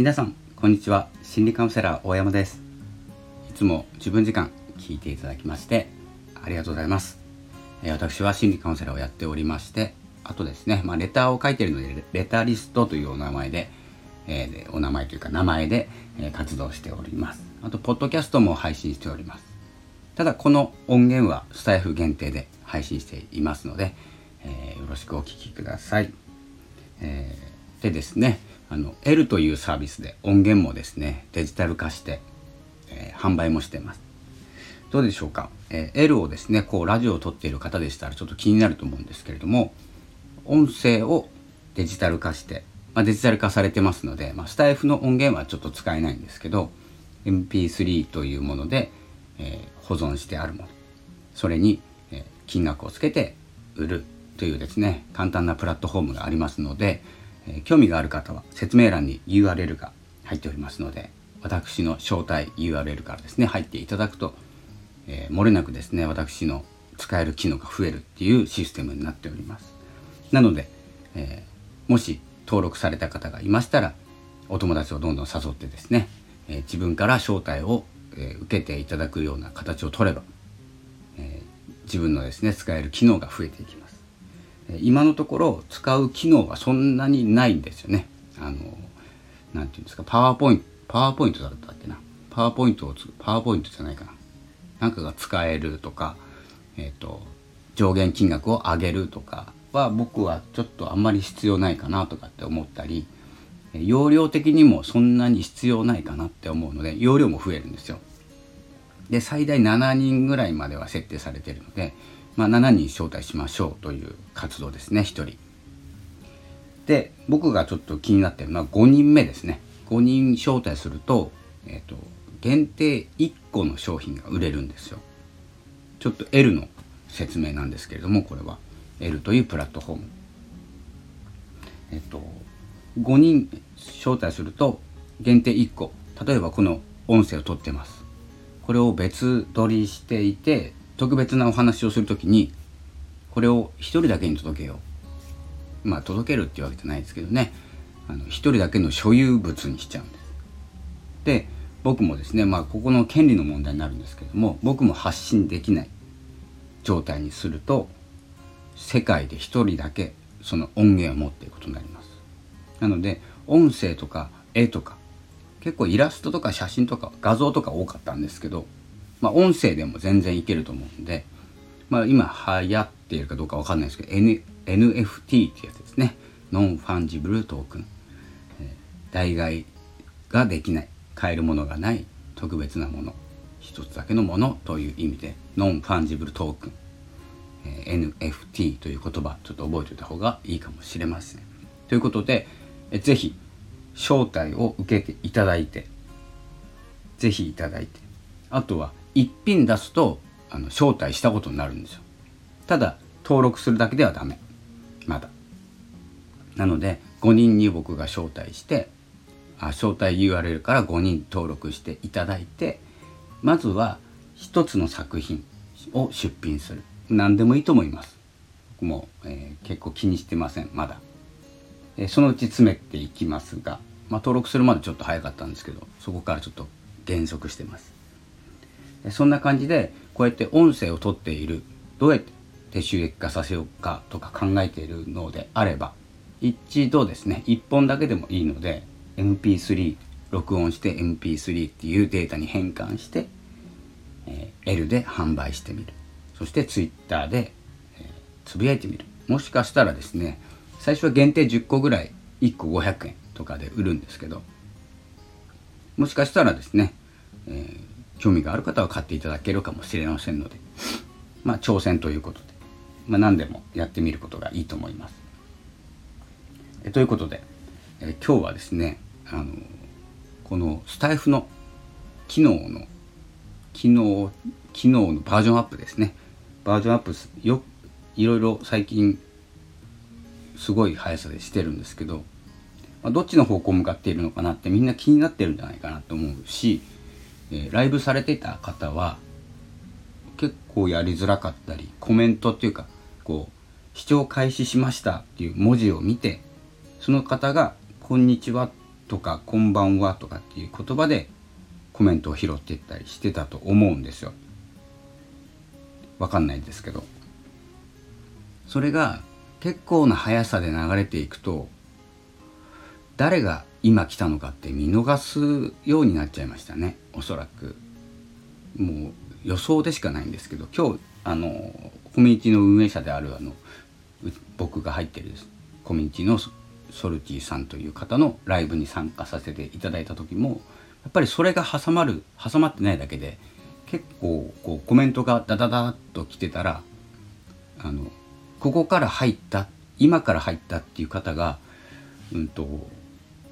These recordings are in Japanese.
皆さんこんにちは。心理カウンセラー大山です。いつも自分時間聞いていただきましてありがとうございます。私は心理カウンセラーをやっておりましてあとですね、まあ、レターを書いているのでレタリストというお名前で、えー、お名前というか名前で、え、活動しております。あとポッドキャストも配信しております。ただこの音源はスタイフ限定で配信していますので、えー、よろしくお聴きください、えでですねあの L というサービスで音源もですねデジタル化して、えー、販売もしてます。どうでしょうか、えー、L をですねこうラジオを撮っている方でしたらちょっと気になると思うんですけれども音声をデジタル化して、まあ、デジタル化されてますので、まあ、スタイフの音源はちょっと使えないんですけど MP3 というもので、えー、保存してあるもの。それに、え、金額をつけて売るというですね簡単なプラットフォームがありますので、え興味がある方は説明欄に URL が入っておりますので私の招待 URL からですね入っていただくと、えー、漏れなくですね私の使える機能が増えるっていうシステムになっております。なので、えー、もし登録された方がいましたらお友達をどんどん誘ってですね、えー、自分から招待を、え受けていただくような形を取れば、え自分のですね使える機能が増えていきます。今のところ使う機能はそんなにないんですよね。あの、なんていうんですか、パワーポイント、パワーポイントだったっけな。パワーポイントをパワーポイントじゃないかな。なんかが使えるとか、えっ、ー、と、上限金額を上げるとかは僕はちょっとあんまり必要ないかなとかって思ったり、容量的にもそんなに必要ないかなって思うので、容量も増えるんですよ。で、最大7人ぐらいまでは設定されているので、まあ、7人招待しましょうという活動ですね1人。で僕がちょっと気になってるのは5人目ですね。5人招待すると,、えーと、限定1個の商品が売れるんですよ。ちょっと L の説明なんですけれどもこれは。L というプラットフォーム。えっと5人招待すると限定1個。例えばこの音声を取ってます。これを別撮りしていて特別なお話をする時にこれを1人だけに届けよう。まあ届けるっていうわけじゃないですけどね。あの1人だけの所有物にしちゃうんです。で僕もですねまあここの権利の問題になるんですけども僕も発信できない状態にすると世界で1人だけその音源を持っていることになります。なので音声とか絵とか結構イラストとか写真とか画像とか多かったんですけどまあ、音声でも全然いけると思うんで、まあ、今流行っているかどうかわかんないですけど、N、NFT ってやつですね。 non-fungible token。えー、代替ができない。買えるものがない特別なもの。一つだけのものという意味で、 non-fungible token。えー、NFT という言葉、ちょっと覚えておいた方がいいかもしれません。ということで、え、ぜひ、招待を受けていただいて、ぜひいただいて、あとは一品出すとあの招待したことになるんですよ。ただ登録するだけではダメ。まだ。なので5人に僕が招待してあ招待 URL から5人登録していただいてまずは一つの作品を出品する。何でもいいと思います。僕も、えー、結構気にしてません。まだ、えー、そのうち詰めていきますが、まあ、登録するまでちょっと早かったんですけどそこからちょっと減速してます。そんな感じでこうやって音声を取っているどうやって収益化させようかとか考えているのであれば一度ですね1本だけでもいいので MP3 録音して MP3 っていうデータに変換して、えー、L で販売してみる。そして Twitter で、えー、つぶやいてみる。もしかしたらですね最初は限定10個ぐらい1個500円とかで売るんですけどもしかしたらですね、えー興味がある方は買っていただけるかもしれませんので、まあ、挑戦ということで、まあ、何でもやってみることがいいと思います。えということで、え今日はですねあのこのスタイフの機能の機能機能のバージョンアップですねバージョンアップよいろいろ最近すごい速さでしてるんですけど、まあ、どっちの方向向かっているのかなってみんな気になってるんじゃないかなと思うしえ、ライブされてた方は結構やりづらかったりコメントっていうかこう視聴開始しましたっていう文字を見てその方が「こんにちは」とか「こんばんは」とかっていう言葉でコメントを拾っていったりしてたと思うんですよ。わかんないですけどそれが結構な速さで流れていくと誰が今来たのかって見逃すようになっちゃいましたね。おそらく。もう予想でしかないんですけど今日あのコミュニティの運営者であるあの僕が入ってるコミュニティのソルティさんという方のライブに参加させていただいた時もやっぱりそれが挟まる挟まってないだけで結構こうコメントがダダダッと来てたらあのここから入った今から入ったっていう方が、うんと、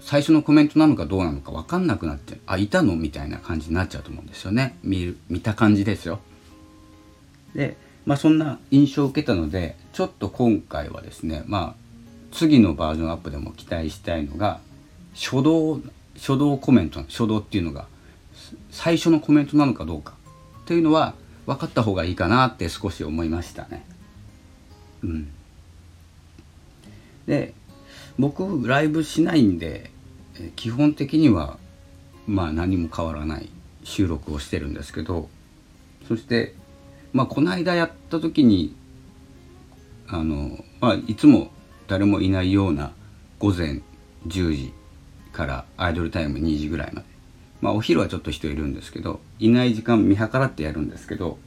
最初のコメントなのかどうなのか分かんなくなってあいたの？みたいな感じになっちゃうと思うんですよね見る見た感じですよ。でまあそんな印象を受けたのでちょっと今回はですねまあ次のバージョンアップでも期待したいのが初動初動コメント初動っていうのが最初のコメントなのかどうかというのは分かった方がいいかなって少し思いましたね。うん、で僕ライブしないんで基本的にはまあ何も変わらない収録をしてるんですけどそしてまあこの間やった時にあの、まあ、いつも誰もいないような午前10時からアイドルタイム2時ぐらいまで。まあお昼はちょっと人いるんですけどいない時間見計らってやるんですけど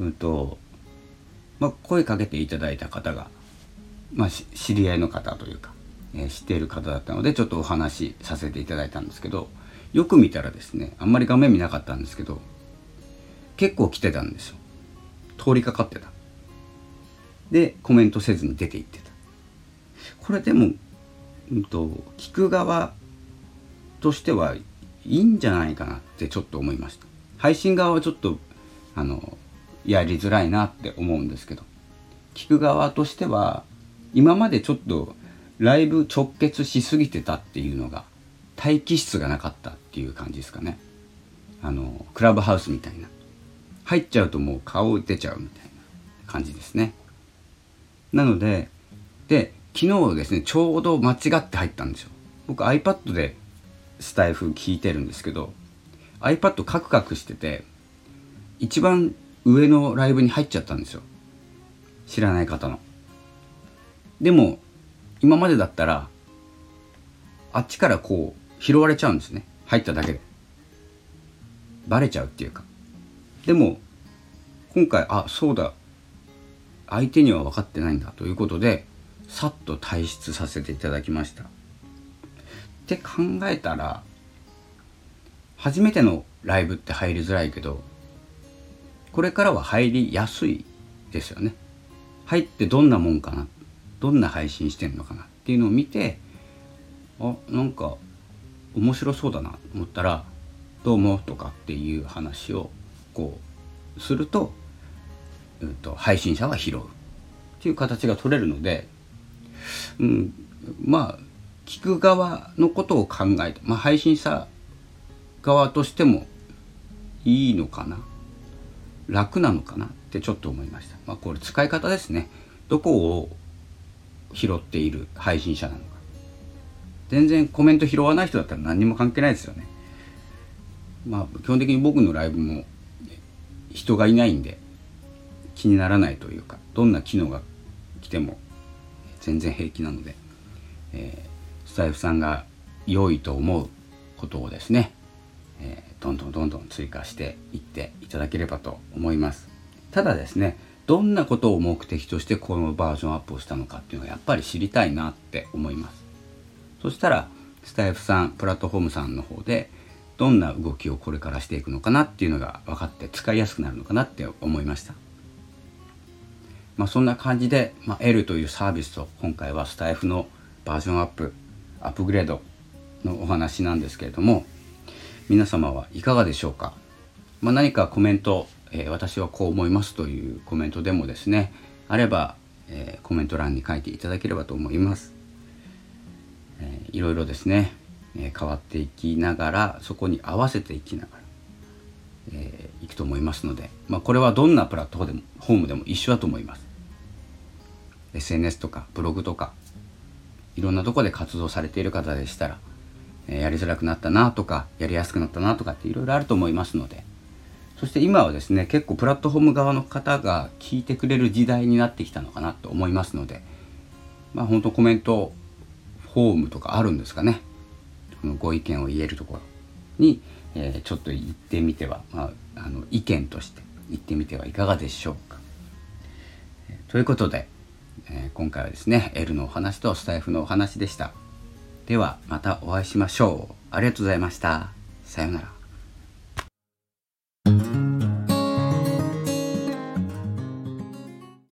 うんとまあ声かけていただいた方がまあ知り合いの方というか、えー、知っている方だったのでちょっとお話しさせていただいたんですけどよく見たらですねあんまり画面見なかったんですけど結構来てたんですよ。通りかかってた。でコメントせずに出て行ってた。これでも、うんと、聞く側としてはいいんじゃないかなってちょっと思いました。配信側はちょっとあのやりづらいなって思うんですけど聞く側としては今までちょっとライブ直結しすぎてたっていうのが待機室がなかったっていう感じですかね。あのクラブハウスみたいな。入っちゃうともう顔出ちゃうみたいな感じですね。なのでで昨日ですねちょうど間違って入ったんですよ。僕 iPad でスタイフ聞いてるんですけど iPad カクカクしてて一番上のライブに入っちゃったんですよ。知らない方の。でも今までだったらあっちからこう拾われちゃうんですね。入っただけで。バレちゃうっていうか。でも今回あそうだ。相手には分かってないんだ。ということでさっと退出させていただきました。って考えたら初めてのライブって入りづらいけどこれからは入りやすいですよね。入ってどんなもんかなどんな配信してんのかなっていうのを見てあなんか面白そうだなと思ったら「どうも」とかっていう話をこうすると,、うん、と配信者は拾うっていう形が取れるので、うん、まあ聞く側のことを考えて、まあ、配信者側としてもいいのかな楽なのかなってちょっと思いました。まあ、これ使い方ですね。どこを拾っている配信者なのか。全然コメント拾わない人だったら何にも関係ないですよね。まあ基本的に僕のライブも人がいないんで気にならないというかどんな機能が来ても全然平気なので、えー、スタイフさんが良いと思うことをですね、えー、どんどんどんどん追加していっていただければと思いますただですねどんなことを目的としてこのバージョンアップをしたのかっていうのはやっぱり知りたいなって思います。そしたらスタイフさんプラットフォームさんの方でどんな動きをこれからしていくのかなっていうのが分かって使いやすくなるのかなって思いました。まあそんな感じで、まあ、L というサービスと今回はスタイフのバージョンアップアップグレードのお話なんですけれども皆様はいかがでしょうか、まあ、何かコメント、えー、私はこう思いますというコメントでもですねあれば、えー、コメント欄に書いていただければと思います、えー、いろいろですねえ変わっていきながらそこに合わせていきながら、えー、いくと思いますので、まあ、これはどんなプラットフォームでも一緒だと思います。SNS とかブログとかいろんなとこで活動されている方でしたら、えやりづらくなったなとかやりやすくなったなとかっていろいろあると思いますのでそして今はですね結構プラットフォーム側の方が聞いてくれる時代になってきたのかなと思いますのでまあ本当コメントフォームとかあるんですかねこのご意見を言えるところに、えー、ちょっと行ってみては、まあ、あの意見として行ってみてはいかがでしょうか。ということで、えー、今回はですね L のお話とスタイフのお話でした。ではまたお会いしましょう。ありがとうございました。さようなら。